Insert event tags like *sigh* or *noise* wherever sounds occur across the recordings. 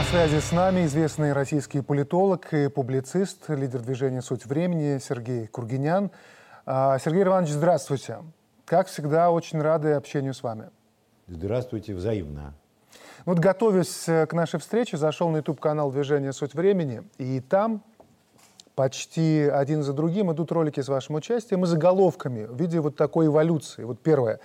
На связи с нами известный российский политолог и публицист, лидер движения «Суть времени» Сергей Кургинян. А, Сергей Иванович, здравствуйте. Как всегда, очень рады общению с вами. Здравствуйте, взаимно. Вот готовясь к нашей встрече, зашел на YouTube-канал движения «Суть времени», и там почти один за другим идут ролики с вашим участием и заголовками в виде вот такой эволюции. Вот первое.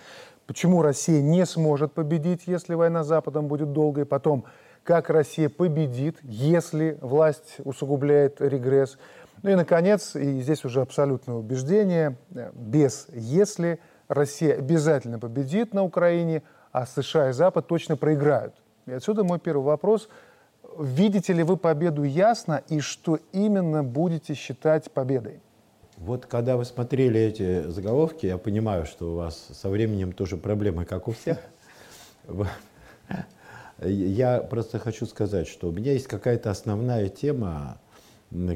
Почему Россия не сможет победить, если война с Западом будет долгой? Потом, как Россия победит, если власть усугубляет регресс? Ну и, наконец, и здесь уже абсолютное убеждение, э, без «если» Россия обязательно победит на Украине, а США и Запад точно проиграют. И отсюда мой первый вопрос. Видите ли вы победу ясно и что именно будете считать победой? Вот когда вы смотрели эти заголовки, я понимаю, что у вас со временем тоже проблемы, как у всех. Я просто хочу сказать, что у меня есть какая-то основная тема,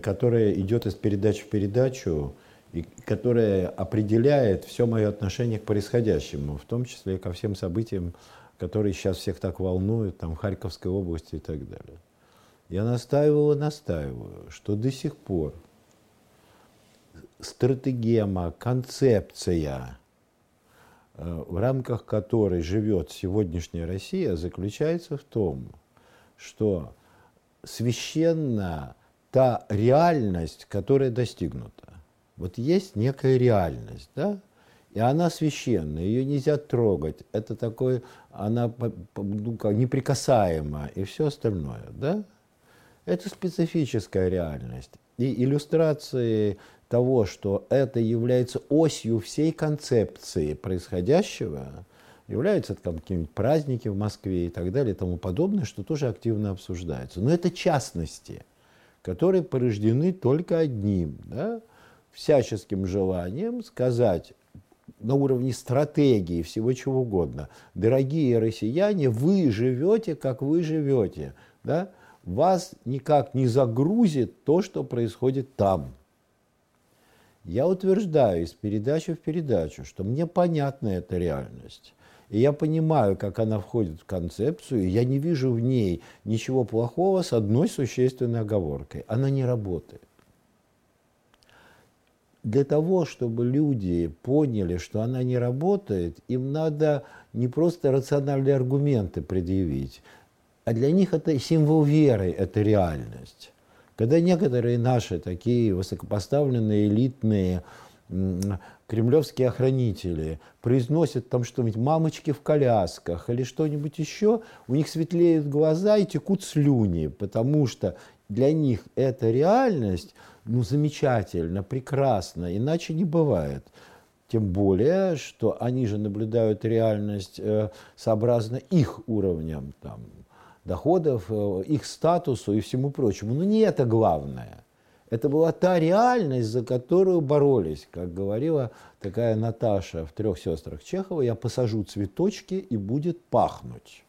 которая идет из передачи в передачу, и которая определяет все мое отношение к происходящему, в том числе ко всем событиям, которые сейчас всех так волнуют, там, в Харьковской области и так далее. Я настаиваю и настаиваю, что до сих пор стратегема, концепция, в рамках которой живет сегодняшняя Россия, заключается в том, что священна та реальность, которая достигнута. Вот есть некая реальность, да? И она священная, ее нельзя трогать. Это такой, она ну, как, неприкасаема и все остальное, да? Это специфическая реальность. И иллюстрации того, что это является осью всей концепции происходящего, являются там какие-нибудь праздники в Москве и так далее и тому подобное, что тоже активно обсуждается. Но это частности, которые порождены только одним, да, всяческим желанием сказать на уровне стратегии, всего чего угодно. Дорогие россияне, вы живете, как вы живете. Да? Вас никак не загрузит то, что происходит там. Я утверждаю из передачи в передачу, что мне понятна эта реальность. И я понимаю, как она входит в концепцию, и я не вижу в ней ничего плохого с одной существенной оговоркой. Она не работает для того, чтобы люди поняли, что она не работает, им надо не просто рациональные аргументы предъявить, а для них это символ веры, это реальность. Когда некоторые наши такие высокопоставленные, элитные кремлевские охранители произносят там что-нибудь «мамочки в колясках» или что-нибудь еще, у них светлеют глаза и текут слюни, потому что для них эта реальность ну, замечательно, прекрасно, иначе не бывает. Тем более, что они же наблюдают реальность э, сообразно их уровням там, доходов, э, их статусу и всему прочему. Но не это главное. Это была та реальность, за которую боролись. Как говорила такая Наташа в «Трех сестрах Чехова», я посажу цветочки и будет пахнуть.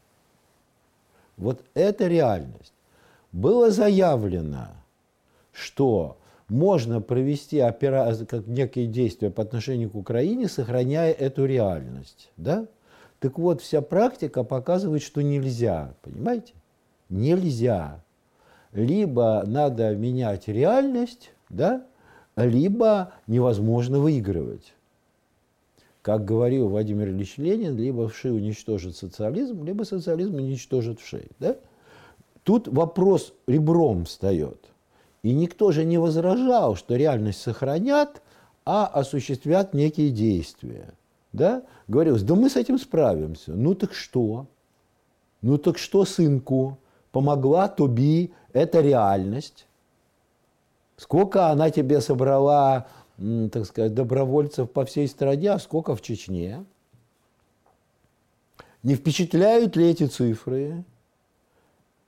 Вот это реальность. Было заявлено, что можно провести опера... как некие действия по отношению к Украине, сохраняя эту реальность. Да? Так вот, вся практика показывает, что нельзя. Понимаете? Нельзя. Либо надо менять реальность, да? либо невозможно выигрывать. Как говорил Владимир Ильич Ленин, либо вши уничтожит социализм, либо социализм уничтожит вши. Да? Тут вопрос ребром встает. И никто же не возражал, что реальность сохранят, а осуществят некие действия. Да? Говорилось, да мы с этим справимся. Ну так что? Ну так что, сынку? Помогла Туби, это реальность. Сколько она тебе собрала, так сказать, добровольцев по всей стране, а сколько в Чечне? Не впечатляют ли эти цифры?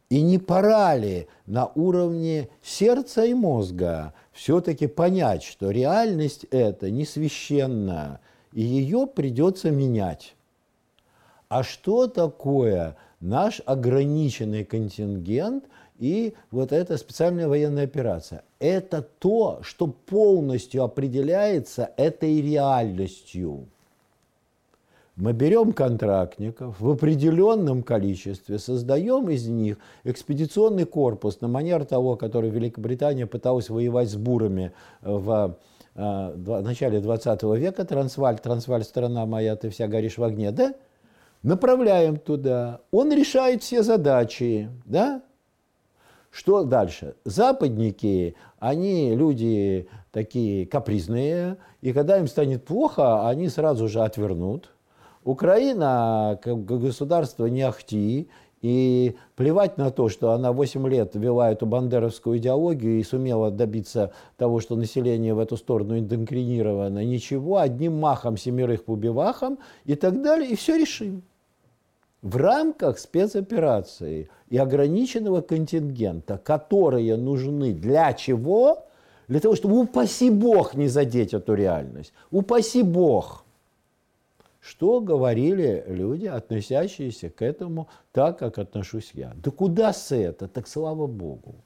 И не пора ли на уровне сердца и мозга все-таки понять, что реальность это не священна, и ее придется менять? А что такое наш ограниченный контингент и вот эта специальная военная операция? Это то, что полностью определяется этой реальностью. Мы берем контрактников в определенном количестве, создаем из них экспедиционный корпус на манер того, который Великобритания пыталась воевать с бурами в э, начале 20 века. Трансваль, Трансваль, страна моя, ты вся горишь в огне, да? Направляем туда. Он решает все задачи, да? Что дальше? Западники, они люди такие капризные, и когда им станет плохо, они сразу же отвернут. Украина, как государство, не ахти, и плевать на то, что она 8 лет вела эту бандеровскую идеологию и сумела добиться того, что население в эту сторону индокринировано, ничего, одним махом семерых по бивахам и так далее, и все решим. В рамках спецоперации и ограниченного контингента, которые нужны для чего? Для того, чтобы, упаси Бог, не задеть эту реальность. Упаси Бог. Что говорили люди, относящиеся к этому так, как отношусь я? Да куда с это? Так слава Богу.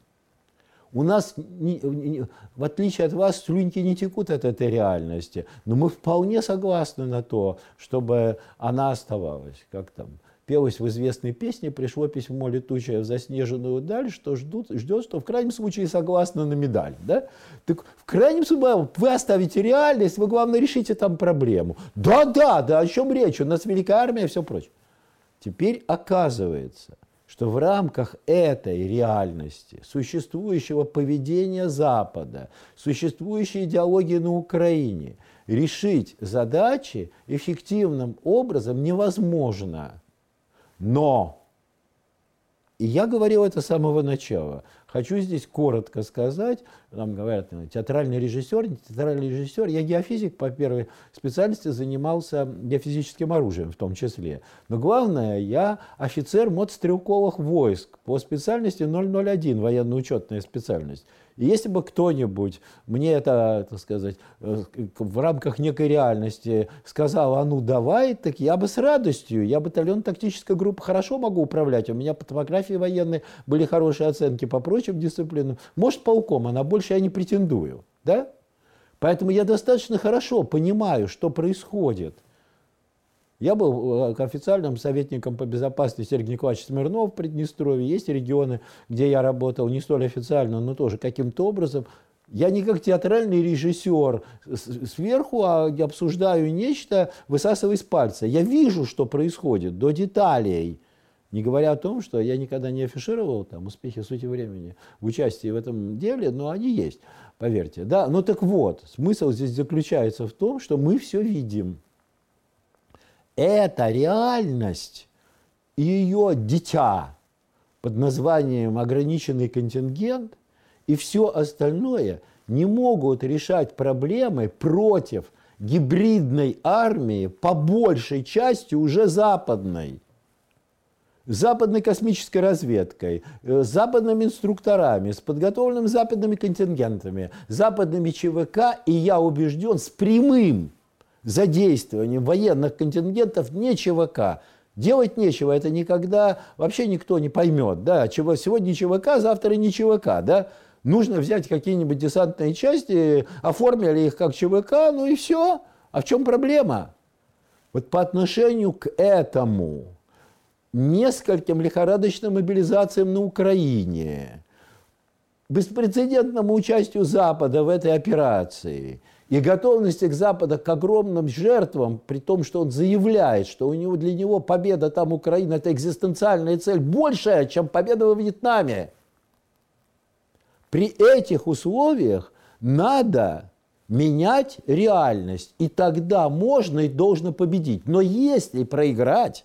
У нас, в отличие от вас, слюньки не текут от этой реальности, но мы вполне согласны на то, чтобы она оставалась, как там, пелось в известной песне, пришло письмо летучее в заснеженную даль, что ждут, ждет, что в крайнем случае согласно на медаль. Да? Так в крайнем случае вы оставите реальность, вы, главное, решите там проблему. Да, да, да, о чем речь? У нас великая армия и все прочее. Теперь оказывается, что в рамках этой реальности, существующего поведения Запада, существующей идеологии на Украине, решить задачи эффективным образом невозможно. Но, и я говорил это с самого начала, хочу здесь коротко сказать, нам говорят, театральный режиссер, не театральный режиссер, я геофизик по первой специальности, занимался геофизическим оружием в том числе. Но главное, я офицер мотострелковых войск по специальности 001, военно-учетная специальность. И если бы кто-нибудь мне это, так сказать, э, в рамках некой реальности сказал, а ну давай, так я бы с радостью, я батальон тактической группы хорошо могу управлять, у меня по топографии военной были хорошие оценки по прочим дисциплинам, может полком, а на больше я не претендую, да? Поэтому я достаточно хорошо понимаю, что происходит я был э, официальным советником по безопасности Сергей Николаевич Смирнов в Приднестровье. Есть регионы, где я работал не столь официально, но тоже каким-то образом. Я не как театральный режиссер сверху а обсуждаю нечто, высасывая из пальца. Я вижу, что происходит до деталей. Не говоря о том, что я никогда не афишировал там успехи сути времени в участии в этом деле, но они есть, поверьте. Да, ну так вот, смысл здесь заключается в том, что мы все видим эта реальность и ее дитя под названием ограниченный контингент и все остальное не могут решать проблемы против гибридной армии по большей части уже западной. Западной космической разведкой, э, с западными инструкторами, с подготовленными западными контингентами, западными ЧВК, и я убежден, с прямым задействованием военных контингентов не ЧВК. Делать нечего, это никогда вообще никто не поймет. Да? Чего, сегодня ЧВК, завтра не ЧВК. Да? Нужно взять какие-нибудь десантные части, оформили их как ЧВК, ну и все. А в чем проблема? Вот по отношению к этому нескольким лихорадочным мобилизациям на Украине, беспрецедентному участию Запада в этой операции – и готовности к Запада к огромным жертвам, при том, что он заявляет, что у него, для него победа там Украина – это экзистенциальная цель большая, чем победа во Вьетнаме. При этих условиях надо менять реальность, и тогда можно и должно победить. Но если проиграть,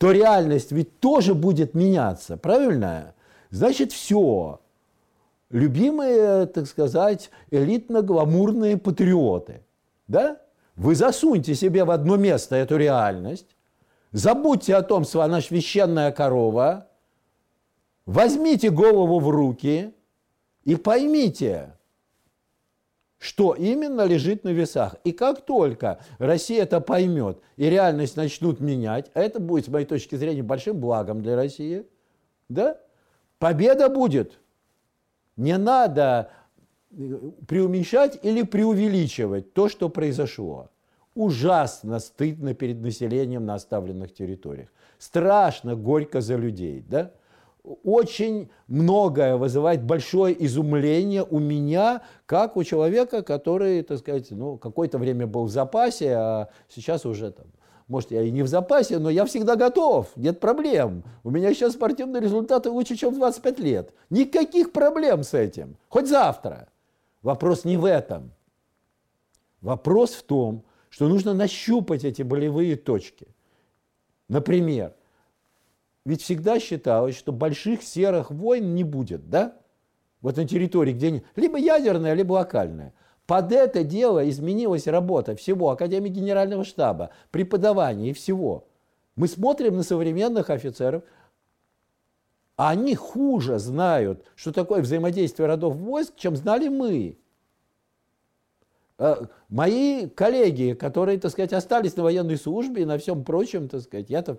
то реальность ведь тоже будет меняться, правильно? Значит, все, любимые, так сказать, элитно-гламурные патриоты. Да? Вы засуньте себе в одно место эту реальность, забудьте о том, что она священная корова, возьмите голову в руки и поймите, что именно лежит на весах. И как только Россия это поймет и реальность начнут менять, а это будет, с моей точки зрения, большим благом для России, да, победа будет – не надо э, преуменьшать или преувеличивать то, что произошло. ужасно стыдно перед населением на оставленных территориях. Страшно, горько за людей, да? Очень многое вызывает большое изумление у меня, как у человека, который, так сказать, ну, какое-то время был в запасе, а сейчас уже там может, я и не в запасе, но я всегда готов, нет проблем. У меня сейчас спортивные результаты лучше, чем в 25 лет. Никаких проблем с этим. Хоть завтра. Вопрос не в этом. Вопрос в том, что нужно нащупать эти болевые точки. Например, ведь всегда считалось, что больших серых войн не будет, да? Вот на территории, где либо ядерная, либо локальная. Под это дело изменилась работа всего Академии Генерального штаба, преподавания и всего. Мы смотрим на современных офицеров, а они хуже знают, что такое взаимодействие родов войск, чем знали мы. Э, мои коллеги, которые, так сказать, остались на военной службе и на всем прочем, так сказать, я-то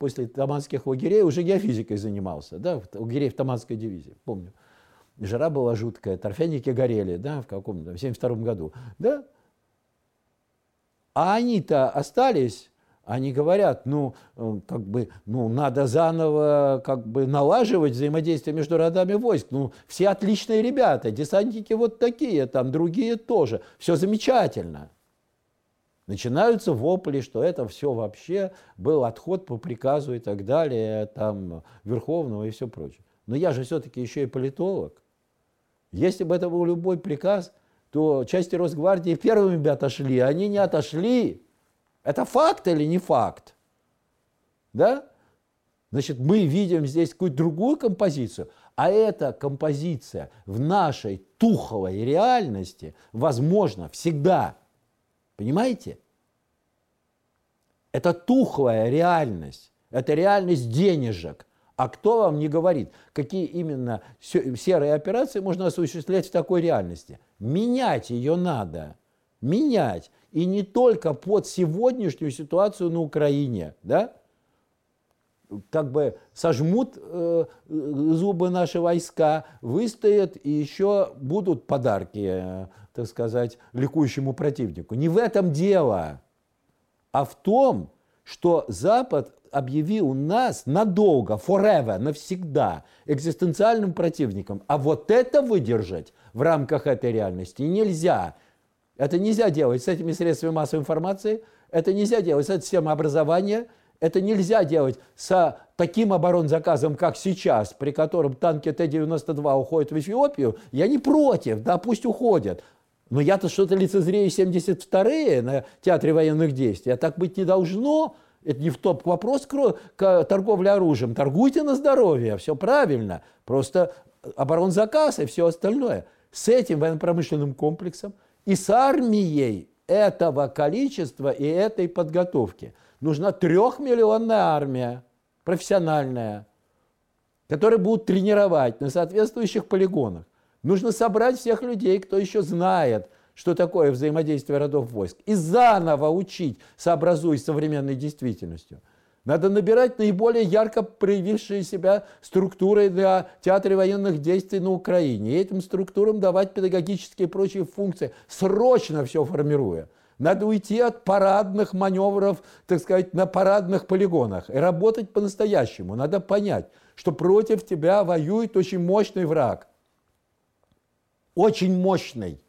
после таманских лагерей уже геофизикой занимался, да, лагерей в Таманской дивизии, помню жара была жуткая, торфяники горели, да, в каком-то, в 72 году, да. А они-то остались, они говорят, ну, э, как бы, ну, надо заново, как бы, налаживать взаимодействие между родами войск. Ну, все отличные ребята, десантники вот такие, там, другие тоже. Все замечательно. Начинаются вопли, что это все вообще был отход по приказу и так далее, там, Верховного и все прочее. Но я же все-таки еще и политолог. Если бы это был любой приказ, то части Росгвардии первыми бы отошли, а они не отошли. Это факт или не факт? Да? Значит, мы видим здесь какую-то другую композицию, а эта композиция в нашей туховой реальности возможно всегда. Понимаете? Это тухлая реальность, это реальность денежек, а кто вам не говорит, какие именно серые операции можно осуществлять в такой реальности? Менять ее надо. Менять. И не только под сегодняшнюю ситуацию на Украине. Да? Как бы сожмут э, зубы наши войска, выстоят и еще будут подарки, э, так сказать, ликующему противнику. Не в этом дело, а в том, что Запад объявил нас надолго, forever, навсегда, экзистенциальным противником. А вот это выдержать в рамках этой реальности нельзя. Это нельзя делать с этими средствами массовой информации, это нельзя делать с этой системой образования, это нельзя делать с таким оборонзаказом, как сейчас, при котором танки Т-92 уходят в Эфиопию. Я не против, да пусть уходят. Но я-то что-то лицезрею 72-е на театре военных действий, а так быть не должно – это не в топ вопрос к торговле оружием. Торгуйте на здоровье, все правильно. Просто оборонзаказ и все остальное. С этим военно-промышленным комплексом и с армией этого количества и этой подготовки нужна трехмиллионная армия, профессиональная, которая будет тренировать на соответствующих полигонах. Нужно собрать всех людей, кто еще знает – что такое взаимодействие родов войск, и заново учить, сообразуясь с современной действительностью. Надо набирать наиболее ярко проявившие себя структуры для театра военных действий на Украине. И этим структурам давать педагогические и прочие функции, срочно все формируя. Надо уйти от парадных маневров, так сказать, на парадных полигонах и работать по-настоящему. Надо понять, что против тебя воюет очень мощный враг. Очень мощный.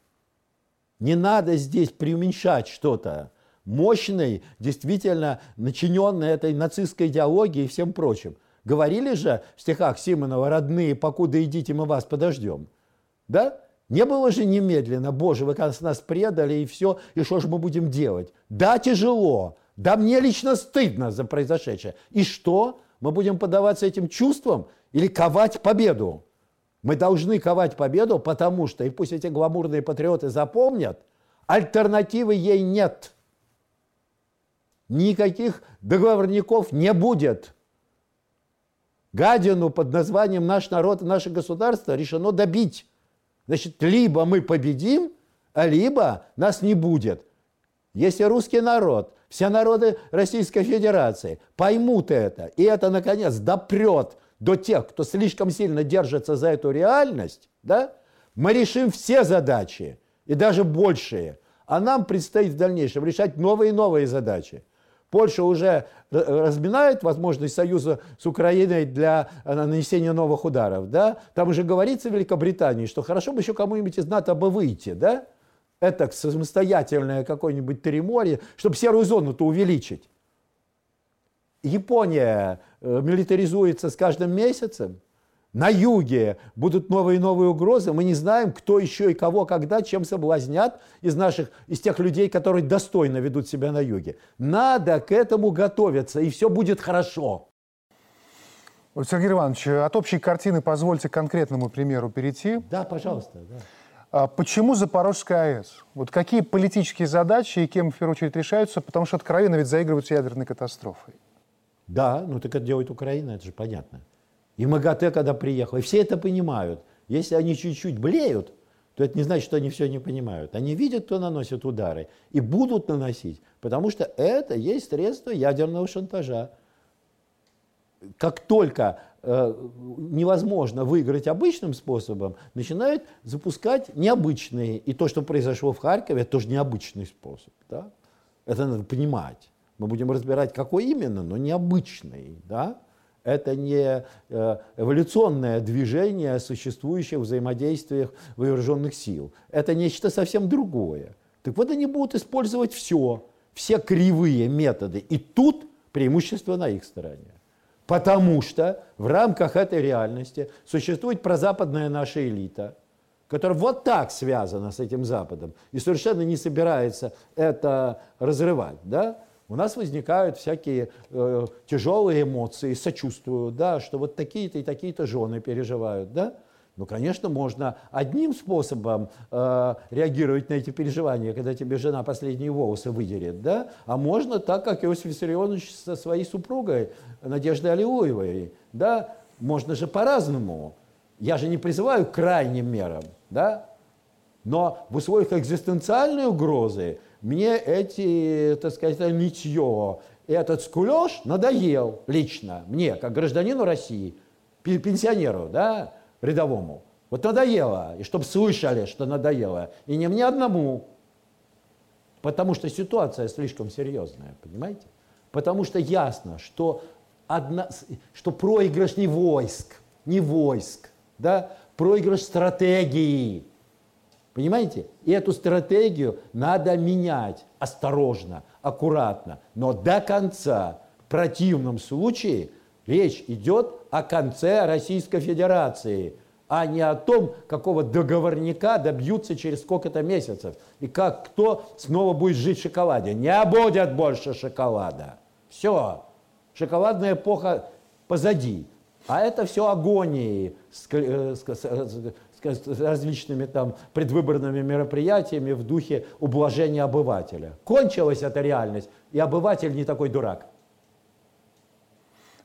Не надо здесь преуменьшать что-то. Мощный, действительно начиненный этой нацистской идеологией и всем прочим. Говорили же в стихах Симонова «Родные, покуда идите, мы вас подождем». Да? Не было же немедленно, боже, вы нас предали и все, и что же мы будем делать? Да, тяжело, да мне лично стыдно за произошедшее. И что? Мы будем подаваться этим чувствам или ковать победу? Мы должны ковать победу, потому что, и пусть эти гламурные патриоты запомнят, альтернативы ей нет. Никаких договорников не будет. Гадину под названием «Наш народ и наше государство» решено добить. Значит, либо мы победим, а либо нас не будет. Если русский народ, все народы Российской Федерации поймут это, и это, наконец, допрет до тех, кто слишком сильно держится за эту реальность, да, мы решим все задачи, и даже большие. А нам предстоит в дальнейшем решать новые и новые задачи. Польша уже разминает возможность союза с Украиной для нанесения новых ударов. Да? Там уже говорится в Великобритании, что хорошо бы еще кому-нибудь из НАТО бы выйти. Да? Это самостоятельное какое-нибудь Тереморье, чтобы серую зону-то увеличить. Япония э, милитаризуется с каждым месяцем. На юге будут новые и новые угрозы. Мы не знаем, кто еще и кого, когда, чем соблазнят из наших, из тех людей, которые достойно ведут себя на юге. Надо к этому готовиться, и все будет хорошо. Сергей Иванович, от общей картины позвольте конкретному примеру перейти. Да, пожалуйста. Да. А почему Запорожская АЭС? Вот какие политические задачи и кем в первую очередь решаются? Потому что откровенно ведь заигрывают ядерной катастрофой. Да, ну так это делает Украина, это же понятно. И МАГАТЭ, когда приехал, и все это понимают. Если они чуть-чуть блеют, то это не значит, что они все не понимают. Они видят, кто наносит удары, и будут наносить, потому что это есть средство ядерного шантажа. Как только э, невозможно выиграть обычным способом, начинают запускать необычные. И то, что произошло в Харькове, это тоже необычный способ. Да? Это надо понимать. Мы будем разбирать, какой именно, но необычный. Да? Это не э, эволюционное движение существующих взаимодействиях вооруженных сил. Это нечто совсем другое. Так вот они будут использовать все, все кривые методы. И тут преимущество на их стороне. Потому что в рамках этой реальности существует прозападная наша элита, которая вот так связана с этим Западом и совершенно не собирается это разрывать. Да? У нас возникают всякие э, тяжелые эмоции, сочувствую, да, что вот такие-то и такие-то жены переживают, да. Ну, конечно, можно одним способом э, реагировать на эти переживания, когда тебе жена последние волосы выдерет, да, а можно так, как Иосиф Виссарионович со своей супругой Надеждой Алиуевой, да, можно же по-разному. Я же не призываю к крайним мерам, да, но в условиях экзистенциальной угрозы мне эти, так сказать, нытье, этот скулеж надоел лично мне, как гражданину России, пенсионеру, да, рядовому. Вот надоело, и чтобы слышали, что надоело. И не мне одному, потому что ситуация слишком серьезная, понимаете? Потому что ясно, что, одна, что проигрыш не войск, не войск, да, проигрыш стратегии – Понимаете? И эту стратегию надо менять осторожно, аккуратно, но до конца. В противном случае речь идет о конце Российской Федерации, а не о том, какого договорника добьются через сколько-то месяцев. И как кто снова будет жить в шоколаде. Не будет больше шоколада. Все. Шоколадная эпоха позади. А это все агонии различными там предвыборными мероприятиями в духе ублажения обывателя. Кончилась эта реальность, и обыватель не такой дурак.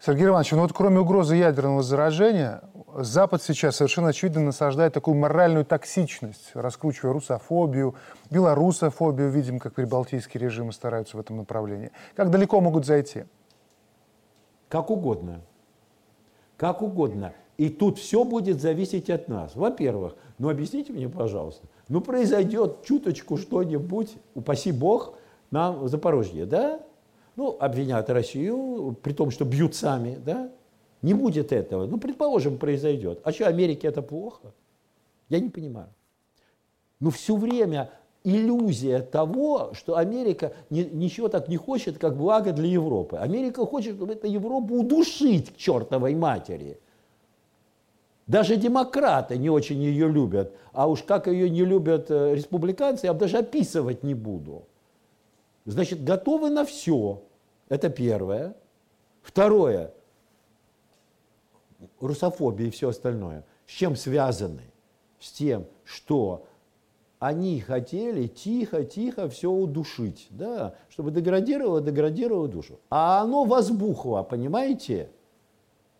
Сергей Иванович, ну вот кроме угрозы ядерного заражения, Запад сейчас совершенно очевидно насаждает такую моральную токсичность, раскручивая русофобию, белорусофобию, видим, как прибалтийские режимы стараются в этом направлении. Как далеко могут зайти? Как угодно. Как угодно. И тут все будет зависеть от нас. Во-первых, ну объясните мне, пожалуйста, ну произойдет чуточку что-нибудь, упаси Бог, нам в Запорожье, да? Ну, обвинят Россию, при том, что бьют сами, да? Не будет этого. Ну, предположим, произойдет. А что, Америке это плохо? Я не понимаю. Ну, все время иллюзия того, что Америка ни, ничего так не хочет, как благо для Европы. Америка хочет, чтобы эту Европу удушить к чертовой матери – даже демократы не очень ее любят. А уж как ее не любят э, республиканцы, я даже описывать не буду. Значит, готовы на все. Это первое. Второе. Русофобия и все остальное. С чем связаны? С тем, что они хотели тихо-тихо все удушить, да, чтобы деградировало, деградировало душу. А оно возбухло, понимаете?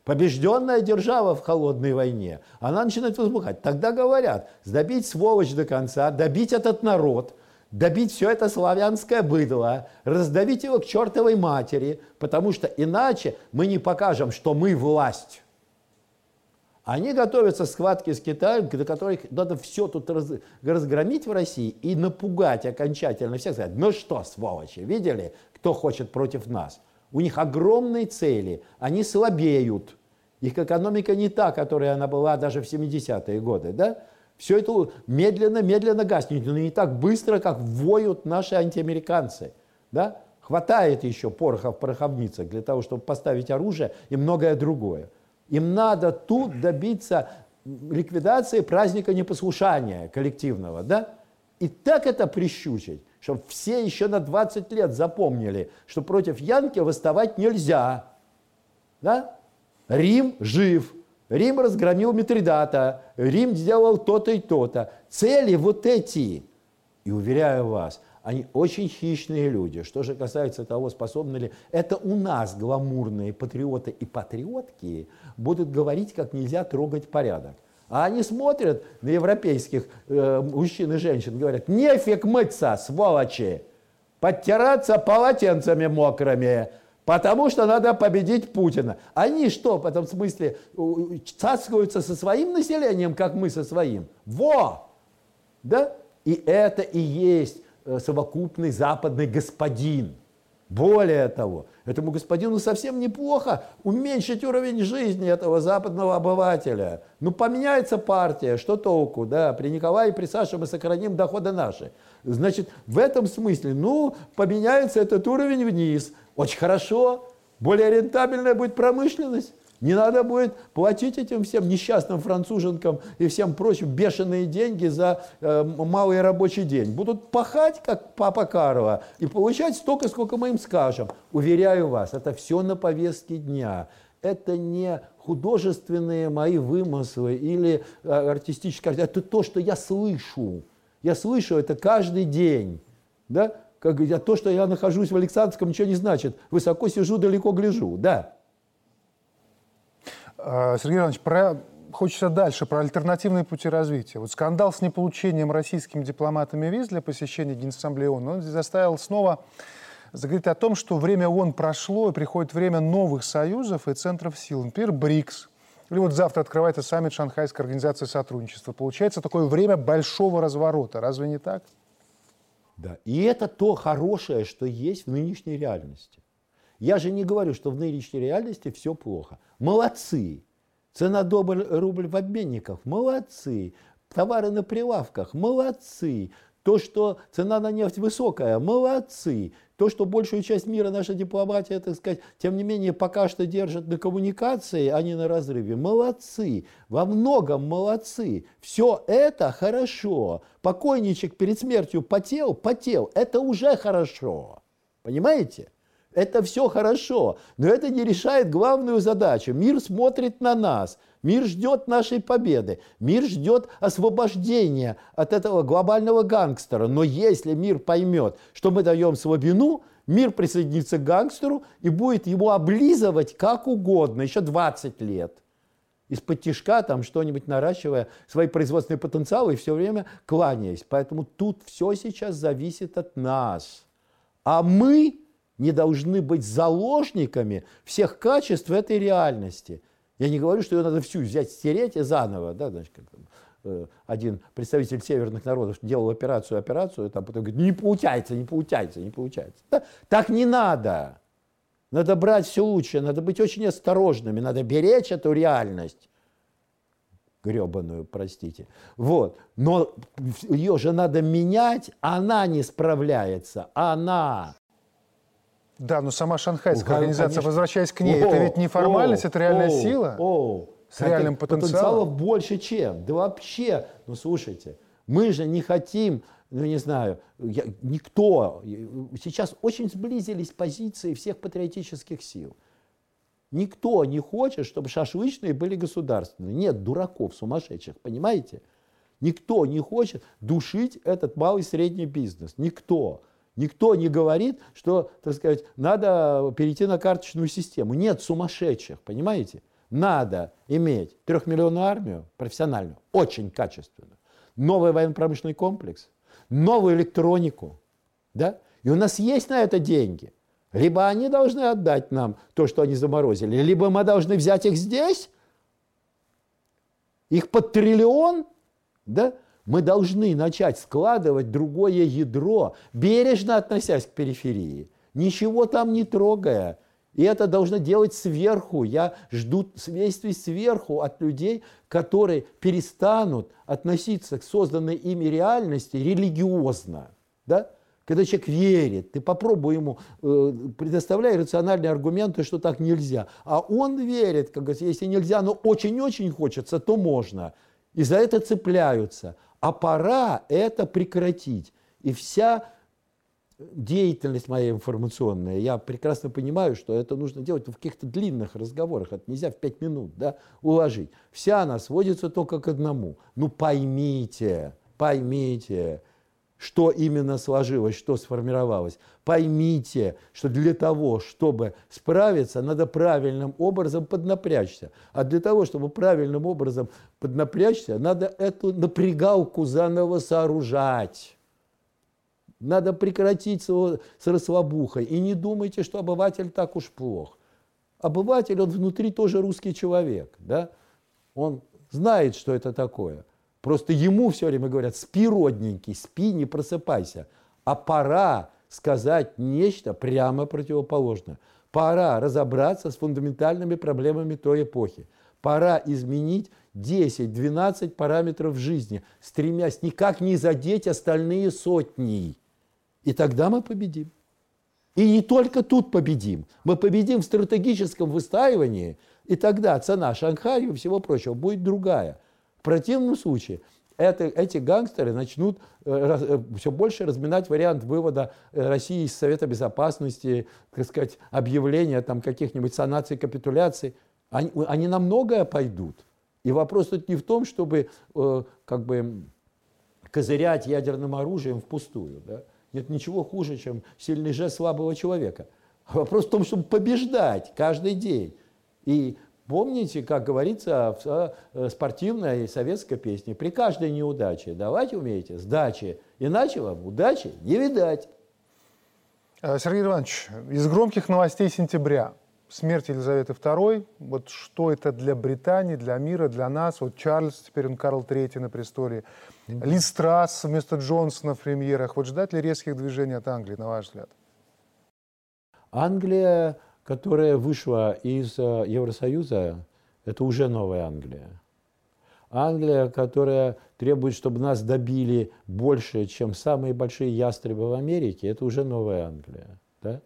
Побежденная держава в холодной войне, она начинает возбухать. Тогда говорят, добить сволочь до конца, добить этот народ, добить все это славянское быдло, раздавить его к чертовой матери, потому что иначе мы не покажем, что мы власть. Они готовятся к схватке с Китаем, до которой надо все тут раз, разгромить в России и напугать окончательно всех. Сказать, ну что, сволочи, видели, кто хочет против нас? У них огромные цели, они слабеют. Их экономика не та, которая она была даже в 70-е годы. Да? Все это медленно-медленно гаснет, но не так быстро, как воют наши антиамериканцы. Да? Хватает еще пороха в пороховницах для того, чтобы поставить оружие и многое другое. Им надо тут добиться ликвидации праздника непослушания коллективного, да? И так это прищучить, чтобы все еще на 20 лет запомнили, что против Янки восставать нельзя. Да? Рим жив, Рим разгромил Митридата, Рим сделал то-то и то-то. Цели вот эти. И уверяю вас, они очень хищные люди. Что же касается того, способны ли... Это у нас гламурные патриоты и патриотки будут говорить, как нельзя трогать порядок. А они смотрят на европейских э, мужчин и женщин, говорят, нефиг мыться, сволочи, подтираться полотенцами мокрыми, потому что надо победить Путина. Они что, в этом смысле, цаскаются со своим населением, как мы со своим? Во! Да? И это и есть Э, совокупный западный господин. Более того, этому господину совсем неплохо уменьшить уровень жизни этого западного обывателя. Ну, поменяется партия, что толку, да, при Николае и при Саше мы сохраним доходы наши. Значит, в этом смысле, ну, поменяется этот уровень вниз. Очень хорошо, более рентабельная будет промышленность. Не надо будет платить этим всем несчастным француженкам и всем прочим бешеные деньги за э, малый рабочий день. Будут пахать, как папа Карла, и получать столько, сколько мы им скажем. Уверяю вас, это все на повестке дня. Это не художественные мои вымыслы или э, артистические. Это то, что я слышу. Я слышу это каждый день. Да? Как говорят, то, что я нахожусь в Александровском, ничего не значит. Высоко сижу, далеко гляжу. Да. А, Сергей Иванович, про... хочется дальше, про альтернативные пути развития. Вот скандал с неполучением российскими дипломатами виз для посещения Генассамблеи ООН, он заставил снова заговорить о том, что время ООН прошло, и приходит время новых союзов и центров сил. Например, БРИКС. Или вот завтра открывается саммит Шанхайской организации сотрудничества. Получается такое время большого разворота. Разве не так? Да. И это то хорошее, что есть в нынешней реальности. Я же не говорю, что в нынешней реальности все плохо. Молодцы. Цена дубль, рубль в обменниках. Молодцы. Товары на прилавках. Молодцы. То, что цена на нефть высокая, молодцы. То, что большую часть мира наша дипломатия, так сказать, тем не менее пока что держит на коммуникации, а не на разрыве, молодцы. Во многом молодцы. Все это хорошо. Покойничек перед смертью потел, потел. Это уже хорошо. Понимаете? Это все хорошо, но это не решает главную задачу. Мир смотрит на нас, мир ждет нашей победы, мир ждет освобождения от этого глобального гангстера. Но если мир поймет, что мы даем слабину, мир присоединится к гангстеру и будет его облизывать как угодно, еще 20 лет. Из-под тяжка там что-нибудь наращивая свои производственные потенциалы и все время кланяясь. Поэтому тут все сейчас зависит от нас. А мы не должны быть заложниками всех качеств этой реальности. Я не говорю, что ее надо всю взять, стереть и заново. Да, значит, как там, э, один представитель северных народов делал операцию, операцию, и там потом говорит, не получается, не получается, не получается. Да? Так не надо. Надо брать все лучшее, надо быть очень осторожными, надо беречь эту реальность гребаную, простите. Вот. Но ее же надо менять, она не справляется, она. Да, но сама шанхайская ну, организация, конечно. возвращаясь к ней, о, это ведь не формальность, о, это реальная о, сила о, с реальным потенциалом. Потенциалов больше чем. Да вообще, ну слушайте, мы же не хотим, ну не знаю, я, никто, сейчас очень сблизились позиции всех патриотических сил. Никто не хочет, чтобы шашлычные были государственные. Нет дураков, сумасшедших, понимаете? Никто не хочет душить этот малый и средний бизнес. Никто. Никто не говорит, что, так сказать, надо перейти на карточную систему. Нет сумасшедших, понимаете? Надо иметь трехмиллионную армию профессиональную, очень качественную, новый военно-промышленный комплекс, новую электронику, да? И у нас есть на это деньги. Либо они должны отдать нам то, что они заморозили, либо мы должны взять их здесь, Их под триллион, да? Мы должны начать складывать другое ядро, бережно относясь к периферии, ничего там не трогая. И это должно делать сверху. Я жду действий сверху от людей, которые перестанут относиться к созданной ими реальности религиозно. Да? Когда человек верит, ты попробуй ему, э, предоставляй рациональные аргументы, что так нельзя. А он верит, как говорится, если нельзя, но очень-очень хочется, то можно. И за это цепляются. А пора это прекратить. И вся деятельность моя информационная, я прекрасно понимаю, что это нужно делать в каких-то длинных разговорах, это нельзя в пять минут да, уложить. Вся она сводится только к одному. Ну поймите, поймите, что именно сложилось, что сформировалось. Поймите, что для того, чтобы справиться, надо правильным образом поднапрячься. А для того, чтобы правильным образом поднапрячься, надо эту напрягалку заново сооружать. Надо прекратить с расслабухой. И не думайте, что обыватель так уж плох. Обыватель, он внутри тоже русский человек. Да? Он знает, что это такое – Просто ему все время говорят, спи, родненький, спи, не просыпайся. А пора сказать нечто прямо противоположное. Пора разобраться с фундаментальными проблемами той эпохи. Пора изменить 10-12 параметров жизни, стремясь никак не задеть остальные сотни. И тогда мы победим. И не только тут победим. Мы победим в стратегическом выстаивании, и тогда цена Шанхая и всего прочего будет другая – противном случае это, эти гангстеры начнут э, э, все больше разминать вариант вывода э, России из Совета Безопасности, так сказать, объявления там каких-нибудь санаций, капитуляций. Они, они на многое пойдут. И вопрос тут не в том, чтобы как бы козырять ядерным оружием впустую. Да? Нет ничего хуже, чем сильный жест слабого человека. Вопрос в том, чтобы побеждать каждый день. И Помните, как говорится в э, спортивной советской песне, при каждой неудаче давайте умеете сдачи, иначе вам удачи не видать. Э, Сергей Иванович, из громких новостей сентября смерть Елизаветы II, вот что это для Британии, для мира, для нас, вот Чарльз, теперь он Карл III на престоле, mm-hmm. Ли Страсс вместо Джонсона в премьерах, вот ждать ли резких движений от Англии, на ваш взгляд? Англия которая вышла из э, Евросоюза, это уже новая Англия. Англия, которая требует, чтобы нас добили больше, чем самые большие ястребы в Америке, это уже новая Англия. Да?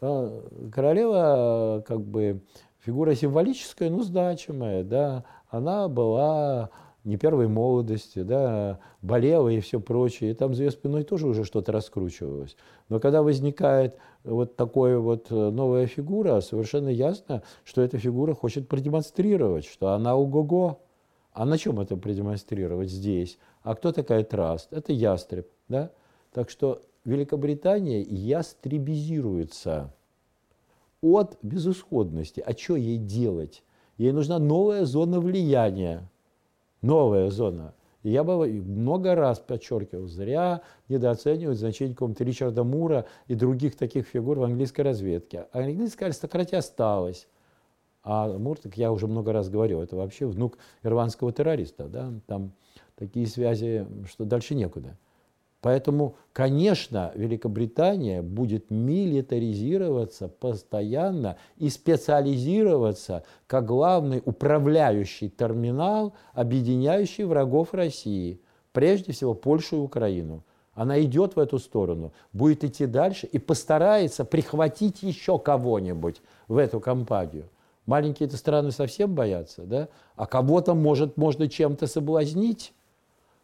А, королева, как бы, фигура символическая, но значимая, да, она была не первой молодости, да, болела и все прочее. И там за ее спиной тоже уже что-то раскручивалось. Но когда возникает вот такая вот э, новая фигура, совершенно ясно, что эта фигура хочет продемонстрировать, что она ого-го. А на чем это продемонстрировать здесь? А кто такая Траст? Это ястреб. Да? Так что Великобритания ястребизируется от безысходности. А что ей делать? Ей нужна новая зона влияния новая зона. Я бы много раз подчеркивал, зря недооценивать значение какого-то Ричарда Мура и других таких фигур в английской разведке. А английская аристократия осталась. А Мур, так я уже много раз говорил, это вообще внук ирландского террориста. Да? Там такие связи, что дальше некуда. Поэтому, конечно, Великобритания будет милитаризироваться постоянно и специализироваться как главный управляющий терминал, объединяющий врагов России, прежде всего Польшу и Украину. Она идет в эту сторону, будет идти дальше и постарается прихватить еще кого-нибудь в эту компанию. Маленькие-то страны совсем боятся, да? А кого-то, может, можно чем-то соблазнить.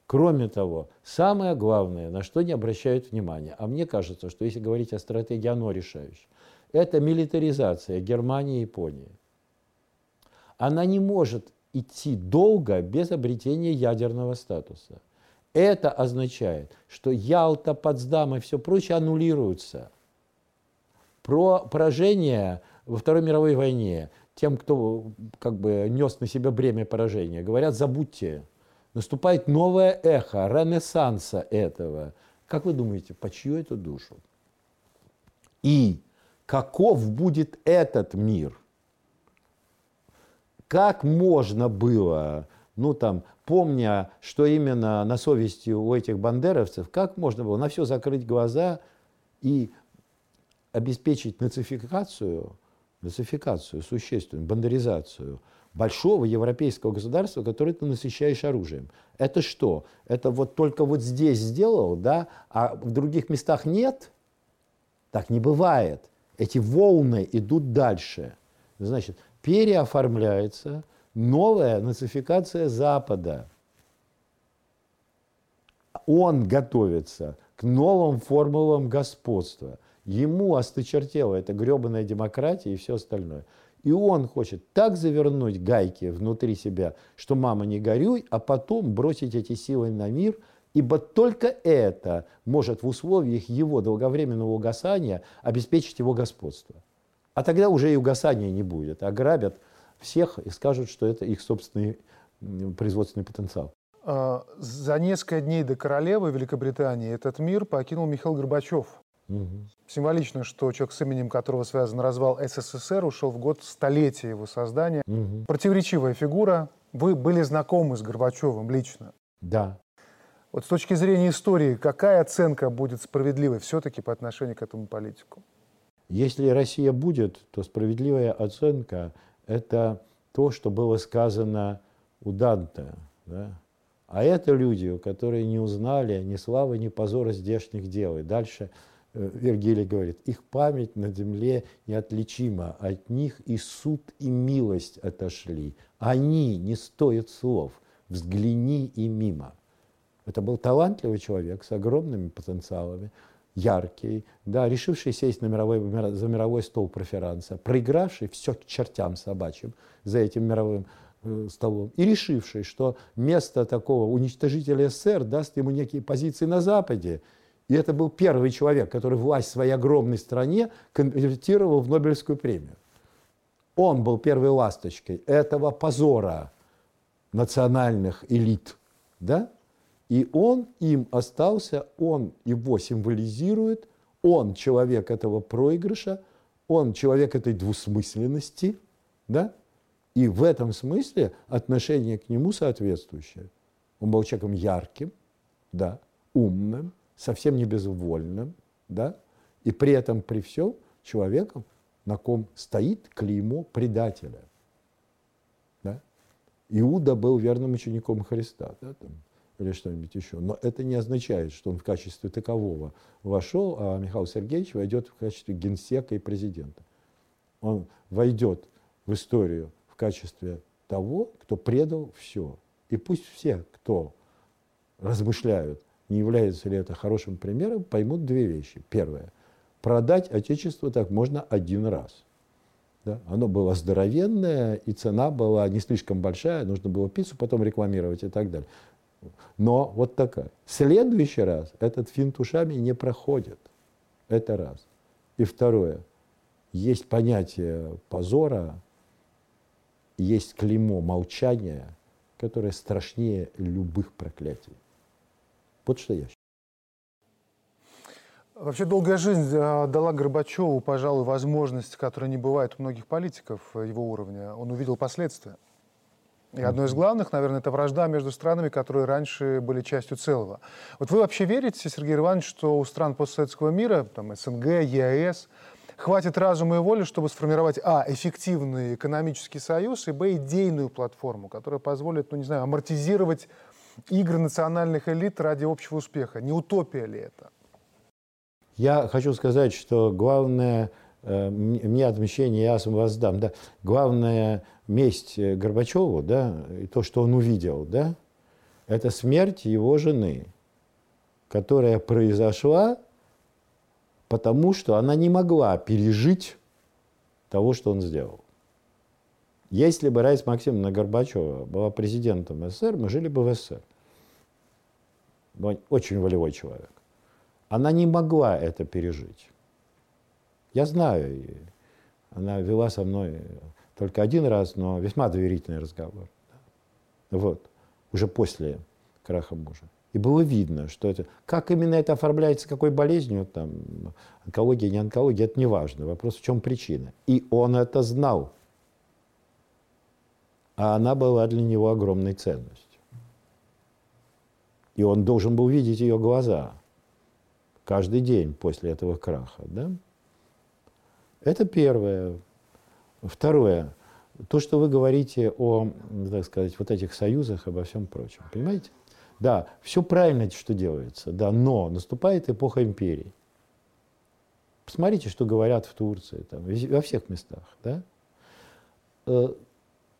Кроме того, самое главное, на что не обращают внимания, а мне кажется, что если говорить о стратегии, оно решающее, это милитаризация Германии и Японии. Она не может идти долго без обретения ядерного статуса. Это означает, что Ялта, Потсдам и все прочее аннулируются. Про поражение во Второй мировой войне тем, кто как бы нес на себя бремя поражения, говорят, забудьте наступает новое эхо, ренессанса этого. Как вы думаете, по чью эту душу? И каков будет этот мир? Как можно было ну там, помня, что именно на совести у этих бандеровцев, как можно было на все закрыть глаза и обеспечить нацификацию, нацификацию существенную, бандеризацию большого европейского государства, которое ты насыщаешь оружием. Это что? Это вот только вот здесь сделал, да, а в других местах нет? Так не бывает. Эти волны идут дальше. Значит, переоформляется новая нацификация Запада. Он готовится к новым формулам господства. Ему осточертела эта гребаная демократия и все остальное. И он хочет так завернуть гайки внутри себя, что мама не горюй, а потом бросить эти силы на мир, ибо только это может в условиях его долговременного угасания обеспечить его господство. А тогда уже и угасания не будет. Ограбят всех и скажут, что это их собственный производственный потенциал. А, за несколько дней до королевы Великобритании этот мир покинул Михаил Горбачев. Угу. Символично, что человек, с именем которого связан развал СССР, ушел в год столетия его создания. Угу. Противоречивая фигура. Вы были знакомы с Горбачевым лично? Да. Вот с точки зрения истории, какая оценка будет справедливой все-таки по отношению к этому политику? Если Россия будет, то справедливая оценка – это то, что было сказано у Данте. Да? А это люди, которые не узнали ни славы, ни позора здешних дел. И дальше Вергилий говорит, их память на земле неотличима, от них и суд, и милость отошли. Они не стоят слов, взгляни и мимо. Это был талантливый человек с огромными потенциалами, яркий, да, решивший сесть на мировой, за мировой стол проферанса, проигравший все к чертям собачьим за этим мировым э, столом, и решивший, что место такого уничтожителя СССР даст ему некие позиции на Западе. И это был первый человек, который власть в своей огромной стране конвертировал в Нобелевскую премию. Он был первой ласточкой этого позора национальных элит. Да? И он им остался, он его символизирует, он человек этого проигрыша, он человек этой двусмысленности, да? И в этом смысле отношение к нему соответствующее. Он был человеком ярким, да, умным, совсем не безвольным, да, и при этом, при всем, человеком, на ком стоит клеймо предателя. Да? Иуда был верным учеником Христа. Да, там, или что-нибудь еще. Но это не означает, что он в качестве такового вошел, а Михаил Сергеевич войдет в качестве генсека и президента. Он войдет в историю в качестве того, кто предал все. И пусть все, кто размышляют, не является ли это хорошим примером, поймут две вещи. Первое. Продать Отечество так можно один раз. Да? Оно было здоровенное, и цена была не слишком большая, нужно было пиццу потом рекламировать и так далее. Но вот такая. В следующий раз этот финт ушами не проходит. Это раз. И второе. Есть понятие позора, есть клеймо молчания, которое страшнее любых проклятий. Вот что я. Вообще долгая жизнь э, дала Горбачеву, пожалуй, возможность, которая не бывает у многих политиков его уровня. Он увидел последствия. И одно из главных, наверное, это вражда между странами, которые раньше были частью целого. Вот вы вообще верите, Сергей Иванович, что у стран постсоветского мира, там, СНГ, ЕАЭС, хватит разума и воли, чтобы сформировать, а, эффективный экономический союз, и, б, идейную платформу, которая позволит, ну, не знаю, амортизировать игры национальных элит ради общего успеха? Не утопия ли это? Я хочу сказать, что главное – Э, мне отмещение я воздам. Да. Главная месть э, Горбачеву, да, и то, что он увидел, да, это смерть его жены, которая произошла потому, что она не могла пережить того, что он сделал. Если бы Раиса Максимовна Горбачева была президентом СССР, мы жили бы в СССР. Очень волевой человек. Она не могла это пережить. Я знаю, она вела со мной только один раз, но весьма доверительный разговор. Вот, уже после краха мужа. И было видно, что это... Как именно это оформляется, какой болезнью, там, онкология, не онкология, это не важно. Вопрос, в чем причина. И он это знал. а она была для него огромной ценностью. И он должен был видеть ее глаза каждый день после этого краха. Да? Это первое. Второе. То, что вы говорите о, так сказать, вот этих союзах, обо всем прочем. Понимаете? Да, все правильно, что делается, да, но наступает эпоха империи. Посмотрите, что говорят в Турции, там, во всех местах. Да?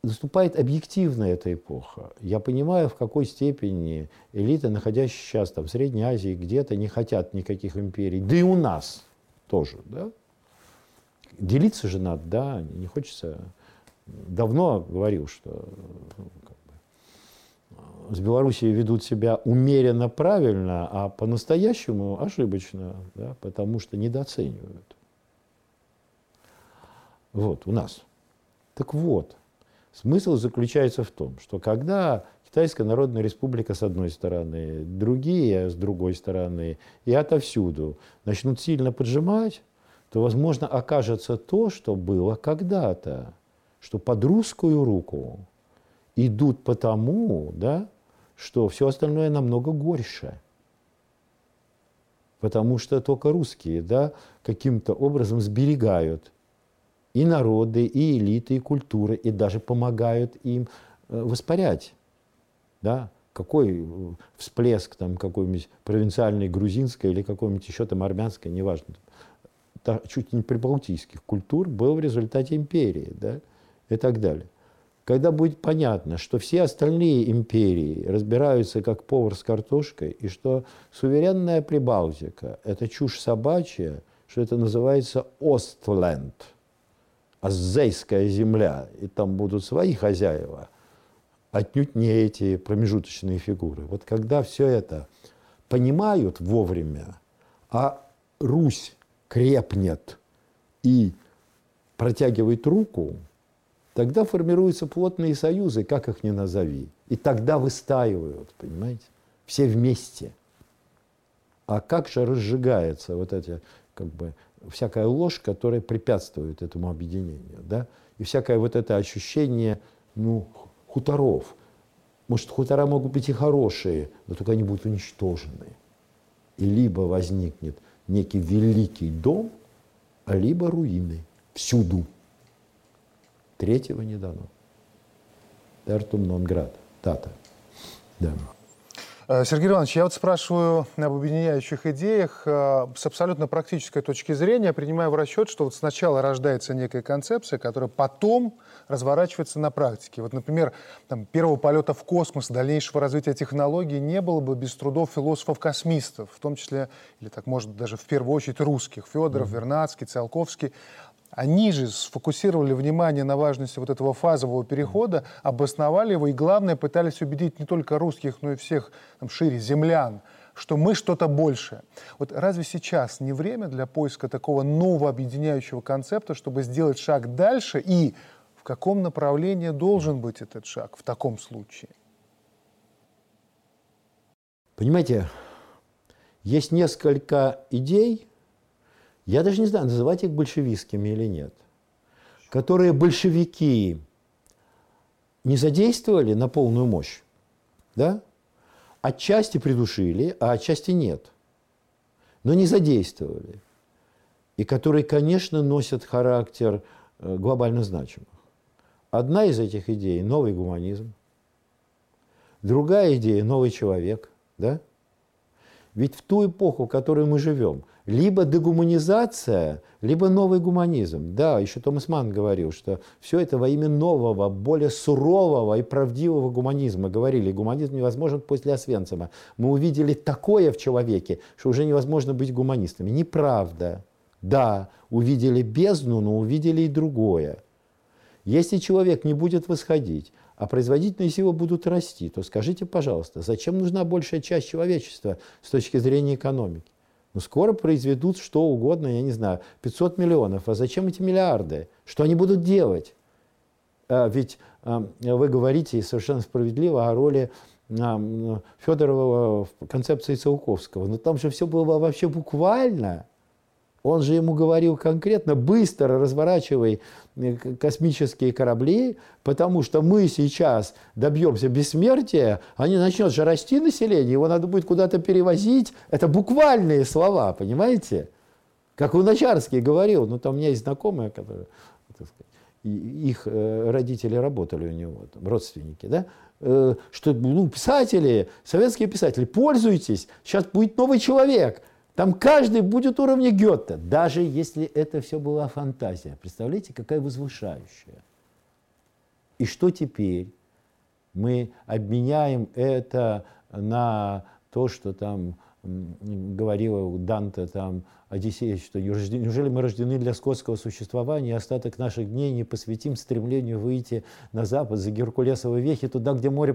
Наступает объективная эта эпоха. Я понимаю, в какой степени элиты, находящиеся сейчас там, в Средней Азии, где-то не хотят никаких империй. Да и у нас тоже. Да? Делиться же надо, да, не хочется. Давно говорил, что с Белоруссией ведут себя умеренно правильно, а по-настоящему ошибочно, да, потому что недооценивают. Вот, у нас. Так вот, Смысл заключается в том, что когда Китайская Народная Республика с одной стороны, другие с другой стороны, и отовсюду начнут сильно поджимать, то, возможно, окажется то, что было когда-то, что под русскую руку идут потому, да, что все остальное намного горьше. Потому что только русские да, каким-то образом сберегают и народы, и элиты, и культуры, и даже помогают им э, воспарять. Да? Какой э, всплеск там какой-нибудь провинциальной грузинской или какой-нибудь еще там армянской, неважно, чуть не прибалтийских культур был в результате империи да? и так далее. Когда будет понятно, что все остальные империи разбираются как повар с картошкой, и что суверенная Прибалтика – это чушь собачья, что это называется Остленд – азейская земля, и там будут свои хозяева, отнюдь не эти промежуточные фигуры. Вот когда все это понимают вовремя, а Русь крепнет и протягивает руку, тогда формируются плотные союзы, как их ни назови. И тогда выстаивают, понимаете, все вместе. А как же разжигается вот эти как бы всякая ложь, которая препятствует этому объединению, да, и всякое вот это ощущение, ну, хуторов. Может, хутора могут быть и хорошие, но только они будут уничтожены. И либо возникнет некий великий дом, а либо руины всюду. Третьего не дано. Тертум нон град. Тата. Да. Э, Сергей Иванович, я вот спрашиваю об объединяющих идеях э, с абсолютно практической точки зрения, принимая в расчет, что вот сначала рождается некая концепция, которая потом разворачивается на практике. Вот, например, там, первого полета в космос, дальнейшего развития технологий не было бы без трудов философов-космистов, в том числе, или так может даже в первую очередь русских, Федоров. Вернадский, Циолковский. Они же сфокусировали внимание на важности вот этого фазового перехода, обосновали его и, главное, пытались убедить не только русских, но и всех там, шире землян, что мы что-то большее. Вот разве сейчас не время для поиска такого нового объединяющего концепта, чтобы сделать шаг дальше и в каком направлении должен быть этот шаг в таком случае? Понимаете, есть несколько идей, я даже не знаю, называть их большевистскими или нет, которые большевики не задействовали на полную мощь, да? Отчасти придушили, а отчасти нет. Но не задействовали. И которые, конечно, носят характер э, глобально значимых. Одна из этих идей – новый гуманизм. Другая идея – новый человек. Да? Ведь в ту эпоху, в которой мы живем – либо дегуманизация, либо новый гуманизм. Да, еще Томас Манн говорил, что все это во имя нового, более сурового и правдивого гуманизма. Говорили, гуманизм невозможен после Освенцима. Мы увидели такое в человеке, что уже невозможно быть гуманистами. Неправда. Да, увидели бездну, но увидели и другое. Если человек не будет восходить, а производительные силы будут расти, то скажите, пожалуйста, зачем нужна большая часть человечества с точки зрения экономики? Ну, скоро произведут что угодно, я не знаю, 500 миллионов. А зачем эти миллиарды? Что они будут делать? А, ведь а, вы говорите совершенно справедливо о роли а, Федорова в концепции Циолковского. Но там же все было вообще буквально. Он же ему говорил конкретно, быстро разворачивай э, космические корабли, потому что мы сейчас добьемся бессмертия, они начнет же расти население, его надо будет куда-то перевозить. Это буквальные слова, понимаете? Как Луначарский говорил, ну там у меня есть знакомые, которые, так сказать, их э, родители работали у него, там, родственники, да, э, что ну, писатели, советские писатели, пользуйтесь, сейчас будет новый человек – там каждый будет уровня Гетта, даже если это все была фантазия. Представляете, какая возвышающая. И что теперь? Мы обменяем это на то, что там говорила у Данте там Одиссея, что неужели мы рождены для скотского существования, и остаток наших дней не посвятим стремлению выйти на запад за Геркулесовой вехи, туда, где море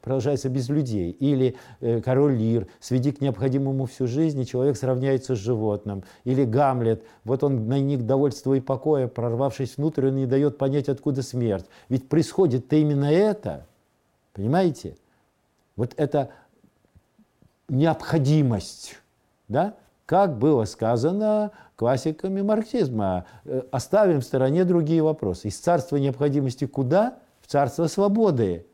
продолжается без людей. Или э, король Лир, сведи к необходимому всю жизнь, и человек сравняется с животным. Или Гамлет, вот он на них довольства и покоя, прорвавшись внутрь, он не дает понять, откуда смерть. Ведь происходит-то именно это, понимаете? Вот это необходимость, да? как было сказано классиками марксизма. Э, оставим в стороне другие вопросы. Из царства необходимости куда? В царство свободы.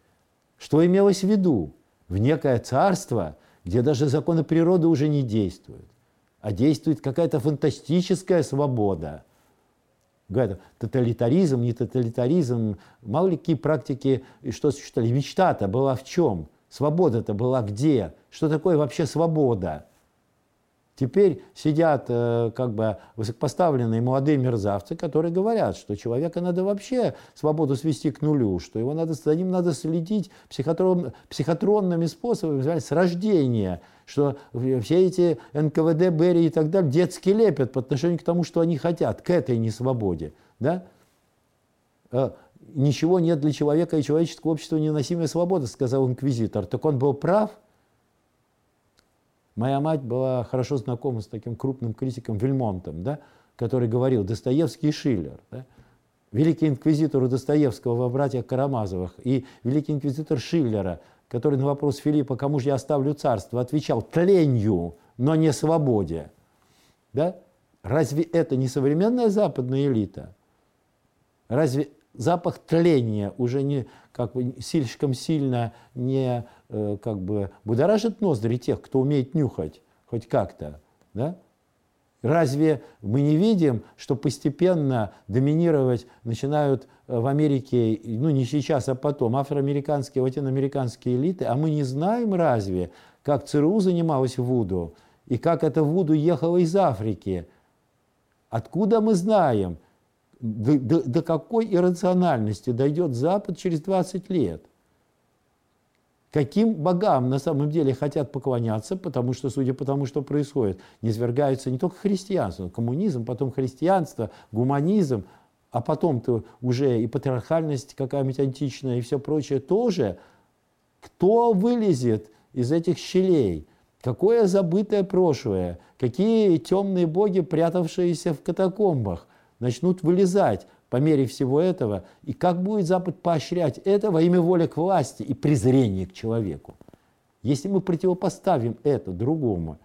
Что имелось в виду? В некое царство, где даже законы природы уже не действуют, а действует какая-то фантастическая свобода. Говорят, тоталитаризм, не тоталитаризм, мало ли какие практики, и что существовали. Мечта-то была в чем? Свобода-то была где? Что такое вообще свобода? Теперь сидят э, как бы высокопоставленные молодые мерзавцы, которые говорят, что человека надо вообще свободу свести к нулю, что его надо, за ним надо следить психотрон, психотронными способами, с рождения, что все эти НКВД, Берри и так далее детски лепят по отношению к тому, что они хотят, к этой несвободе. Да? Ничего нет для человека и человеческого общества невыносимая свобода, сказал инквизитор. Так он был прав – Моя мать была хорошо знакома с таким крупным критиком Вельмонтом, да, который говорил Достоевский и Шиллер. Да. Великий инквизитор у Достоевского во «Братьях Карамазовых» и великий инквизитор Шиллера, который на вопрос Филиппа «Кому же я оставлю царство?» отвечал «Тленью, но не свободе». Да? Разве это не современная западная элита? Разве запах тления уже не как бы слишком сильно не э, как бы будоражит ноздри тех, кто умеет нюхать хоть как-то, да? Разве мы не видим, что постепенно доминировать начинают э, в Америке, ну не сейчас, а потом, афроамериканские, латиноамериканские элиты, а мы не знаем разве, как ЦРУ занималась Вуду, и как это Вуду ехало из Африки? Откуда мы знаем? До, до, до какой иррациональности дойдет Запад через 20 лет? Каким богам на самом деле хотят поклоняться, потому что, судя по тому, что происходит, не свергаются не только христианство, коммунизм, потом христианство, гуманизм, а потом-то уже и патриархальность какая-нибудь античная и все прочее тоже. Кто вылезет из этих щелей? Какое забытое прошлое? Какие темные боги, прятавшиеся в катакомбах? Начнут вылезать по мере всего этого. И как будет Запад поощрять это во имя воли к власти и презрения к человеку? Если мы противопоставим это другому,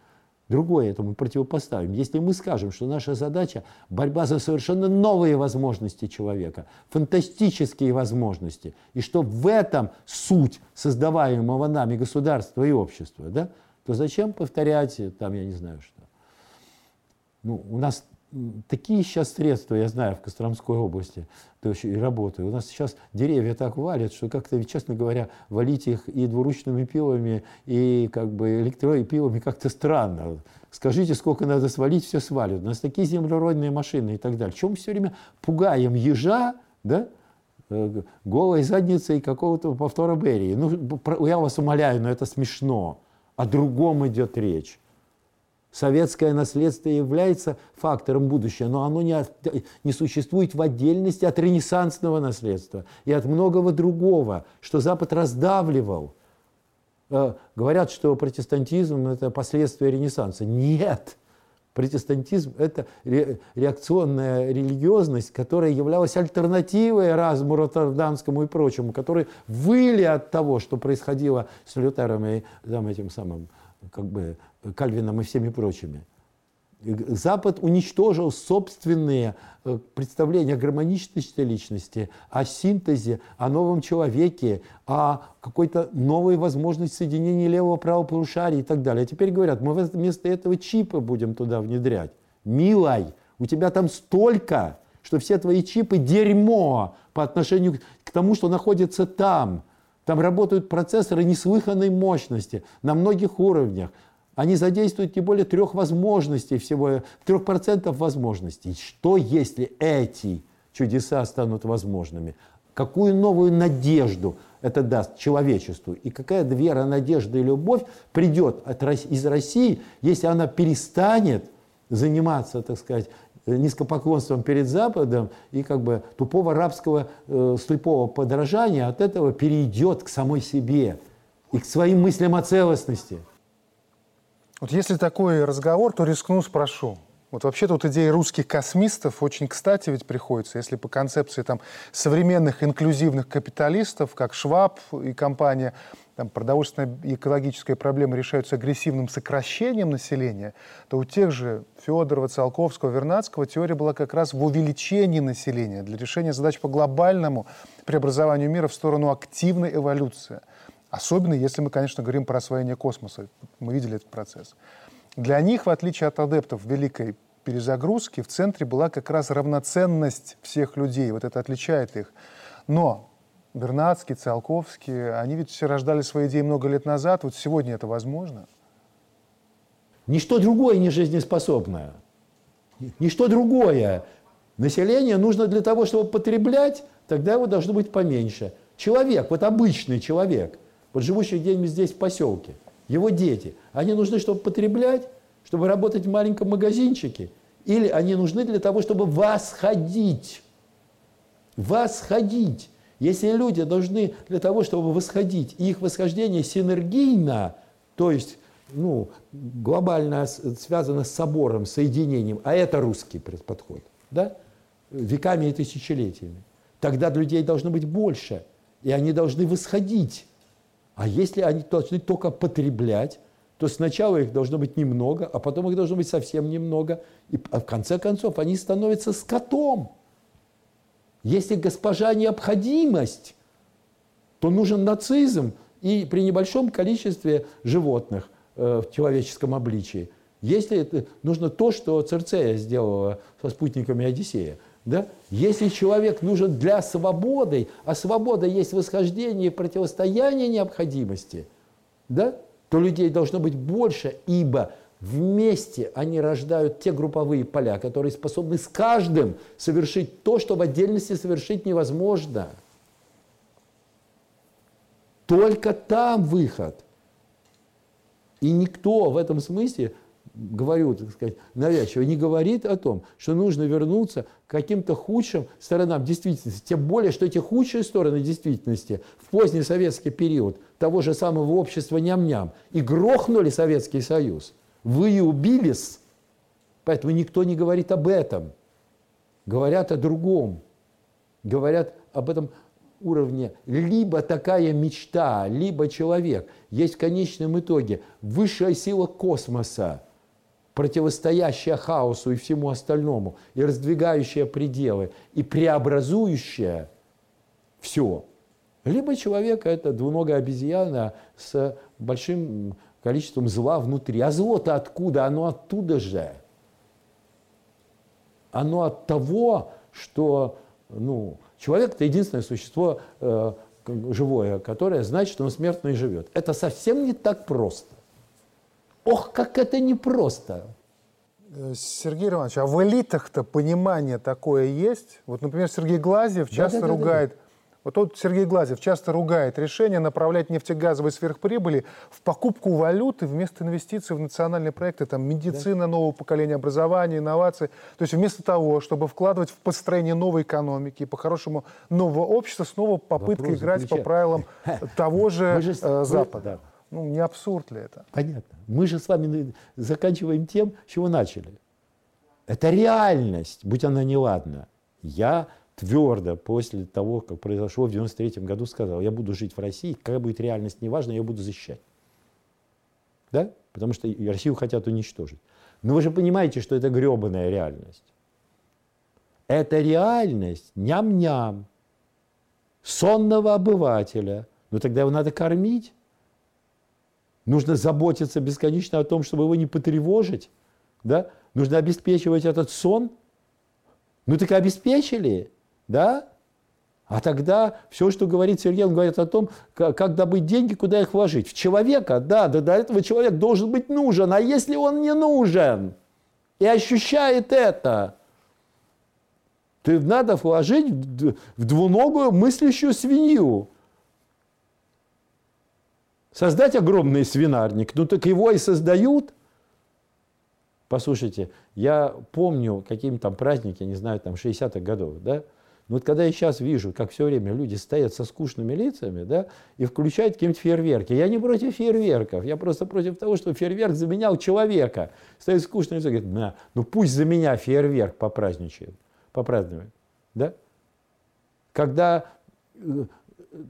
другое этому противопоставим, если мы скажем, что наша задача – борьба за совершенно новые возможности человека, фантастические возможности, и что в этом суть создаваемого нами государства и общества, да, то зачем повторять, там, я не знаю что. Ну, у нас такие сейчас средства, я знаю, в Костромской области, то есть и работаю. У нас сейчас деревья так валят, что как-то, честно говоря, валить их и двуручными пилами, и как бы электропилами как-то странно. Скажите, сколько надо свалить, все свалят. У нас такие землеродные машины и так далее. Чем мы все время пугаем ежа, да, э, голой задницей какого-то повтора Берии. Ну, я вас умоляю, но это смешно. О другом идет речь. Советское наследство является фактором будущего, но оно не, не существует в отдельности от ренессансного наследства и от многого другого, что Запад раздавливал. Э, говорят, что протестантизм – это последствия Ренессанса. Нет! Протестантизм – это реакционная религиозность, которая являлась альтернативой разуму роттердамскому и прочему, которые выли от того, что происходило с Лютером и там, этим самым как бы Кальвином и всеми прочими. Запад уничтожил собственные э, представления о гармоничности личности, о синтезе, о новом человеке, о какой-то новой возможности соединения левого правого полушария и так далее. А теперь говорят, мы вместо этого чипы будем туда внедрять. Милай, у тебя там столько, что все твои чипы дерьмо по отношению к тому, что находится там. Там работают процессоры неслыханной мощности на многих уровнях. Они задействуют не более трех возможностей всего, трех процентов возможностей. Что если эти чудеса станут возможными? Какую новую надежду это даст человечеству? И какая вера, надежда и любовь придет от, из России, если она перестанет заниматься, так сказать, низкопоклонством перед Западом и как бы тупого рабского э, слепого подражания от этого перейдет к самой себе и к своим мыслям о целостности – вот если такой разговор, то рискну, спрошу. Вот вообще тут идея русских космистов очень кстати ведь приходится, если по концепции там, современных инклюзивных капиталистов, как Шваб и компания, там, продовольственная и экологическая проблемы решаются агрессивным сокращением населения, то у тех же Федорова, Циолковского, Вернадского теория была как раз в увеличении населения для решения задач по глобальному преобразованию мира в сторону активной эволюции – Особенно, если мы, конечно, говорим про освоение космоса. Мы видели этот процесс. Для них, в отличие от адептов великой перезагрузки, в центре была как раз равноценность всех людей. Вот это отличает их. Но Бернацкий, Циолковский, они ведь все рождали свои идеи много лет назад. Вот сегодня это возможно? Ничто другое не жизнеспособное. Ничто другое. Население нужно для того, чтобы потреблять, тогда его должно быть поменьше. Человек, вот обычный человек, вот живущий где-нибудь здесь в поселке, его дети, они нужны, чтобы потреблять, чтобы работать в маленьком магазинчике, или они нужны для того, чтобы восходить. Восходить. Если люди должны для того, чтобы восходить, и их восхождение синергийно, то есть ну, глобально связано с собором, соединением, а это русский подход, да? веками и тысячелетиями, тогда людей должно быть больше, и они должны восходить а если они должны только потреблять, то сначала их должно быть немного, а потом их должно быть совсем немного. И в конце концов они становятся скотом. Если госпожа необходимость, то нужен нацизм и при небольшом количестве животных э, в человеческом обличии. Если это, нужно то, что Церцея сделала со спутниками Одиссея – да? Если человек нужен для свободы, а свобода есть восхождение и противостояние необходимости, да? то людей должно быть больше, ибо вместе они рождают те групповые поля, которые способны с каждым совершить то, что в отдельности совершить невозможно. Только там выход. И никто в этом смысле говорю, так сказать, навязчиво, не говорит о том, что нужно вернуться к каким-то худшим сторонам действительности. Тем более, что эти худшие стороны действительности в поздний советский период того же самого общества ням-ням и грохнули Советский Союз. Вы и убились. Поэтому никто не говорит об этом. Говорят о другом. Говорят об этом уровне либо такая мечта, либо человек. Есть в конечном итоге высшая сила космоса – противостоящая хаосу и всему остальному, и раздвигающая пределы, и преобразующая все. Либо человек – это двуногая обезьяна с большим количеством зла внутри. А зло-то откуда? Оно оттуда же. Оно от того, что ну, человек – это единственное существо э, живое, которое знает, что он смертно и живет. Это совсем не так просто. Ох, как это непросто. Э, Сергей Иванович, а в элитах-то понимание такое есть? Вот, например, Сергей Глазьев часто да, да, ругает, да, да. Вот тот Сергей Глазьев часто ругает решение направлять нефтегазовые сверхприбыли в покупку валюты вместо инвестиций в национальные проекты, там, медицина да. нового поколения, образования, инноваций. То есть вместо того, чтобы вкладывать в построение новой экономики, по-хорошему нового общества, снова попытка Вопрос играть по правилам *laughs* того же, же э, Запада. Да. Ну, не абсурд ли это? Понятно. Мы же с вами заканчиваем тем, чего начали. Это реальность, будь она неладна. Я твердо после того, как произошло в 93 году, сказал, я буду жить в России, какая будет реальность, неважно, я буду защищать. Да? Потому что Россию хотят уничтожить. Но вы же понимаете, что это гребаная реальность. Это реальность ням-ням, сонного обывателя. Но тогда его надо кормить. Нужно заботиться бесконечно о том, чтобы его не потревожить. Да? Нужно обеспечивать этот сон. Ну так и обеспечили. Да? А тогда все, что говорит Сергей, он говорит о том, как, добыть деньги, куда их вложить. В человека, да, да, для этого человек должен быть нужен. А если он не нужен и ощущает это, то надо вложить в двуногую мыслящую свинью. Создать огромный свинарник, ну так его и создают. Послушайте, я помню какие-то там праздники, не знаю, там 60-х годов, да, но вот когда я сейчас вижу, как все время люди стоят со скучными лицами, да, и включают какие-нибудь фейерверки, я не против фейерверков, я просто против того, что фейерверк заменял человека. Стоит скучное лицо, говорит, на, ну пусть за меня фейерверк попраздничает, попразднует, да. Когда э,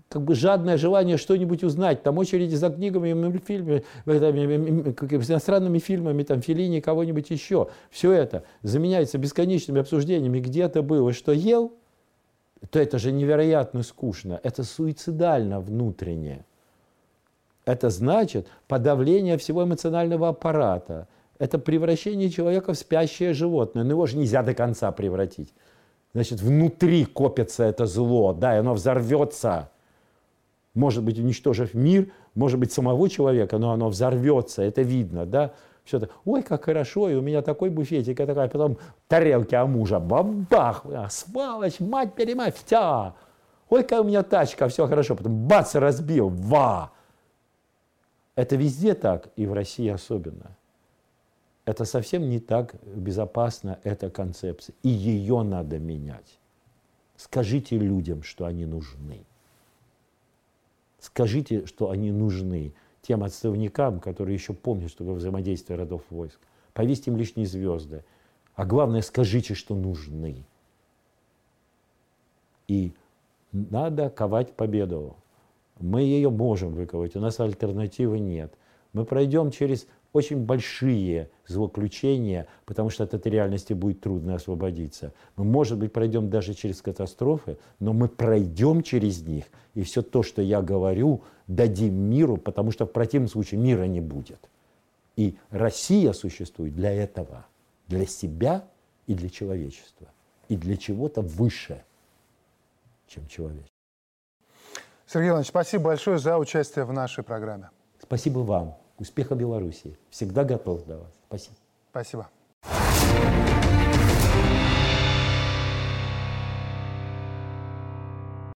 как бы жадное желание что-нибудь узнать, там очереди за книгами, мультфильмами, иностранными фильмами, там, Филини, кого-нибудь еще. Все это заменяется бесконечными обсуждениями, где ты был и что ел, то это же невероятно скучно. Это суицидально внутренне. Это значит подавление всего эмоционального аппарата. Это превращение человека в спящее животное. Но его же нельзя до конца превратить. Значит, внутри копится это зло, да, и оно взорвется. Может быть, уничтожив мир, может быть, самого человека, но оно взорвется, это видно, да все это, ой, как хорошо, и у меня такой буфетик, и такая, потом тарелки о мужа, бабах, а, мать перемать, втя, ой, какая у меня тачка, все хорошо, потом бац, разбил, ва. Это везде так, и в России особенно. Это совсем не так безопасно, эта концепция, и ее надо менять. Скажите людям, что они нужны. Скажите, что они нужны тем отставникам, которые еще помнят, что такое взаимодействие родов войск. Повесьте им лишние звезды. А главное, скажите, что нужны. И надо ковать победу. Мы ее можем выковать, у нас альтернативы нет. Мы пройдем через очень большие злоключения, потому что от этой реальности будет трудно освободиться. Мы, может быть, пройдем даже через катастрофы, но мы пройдем через них, и все то, что я говорю, дадим миру, потому что в противном случае мира не будет. И Россия существует для этого, для себя и для человечества, и для чего-то выше, чем человек. Сергей Иванович, спасибо большое за участие в нашей программе. Спасибо вам. Успеха Беларуси. Всегда готов для вас. Спасибо. Спасибо.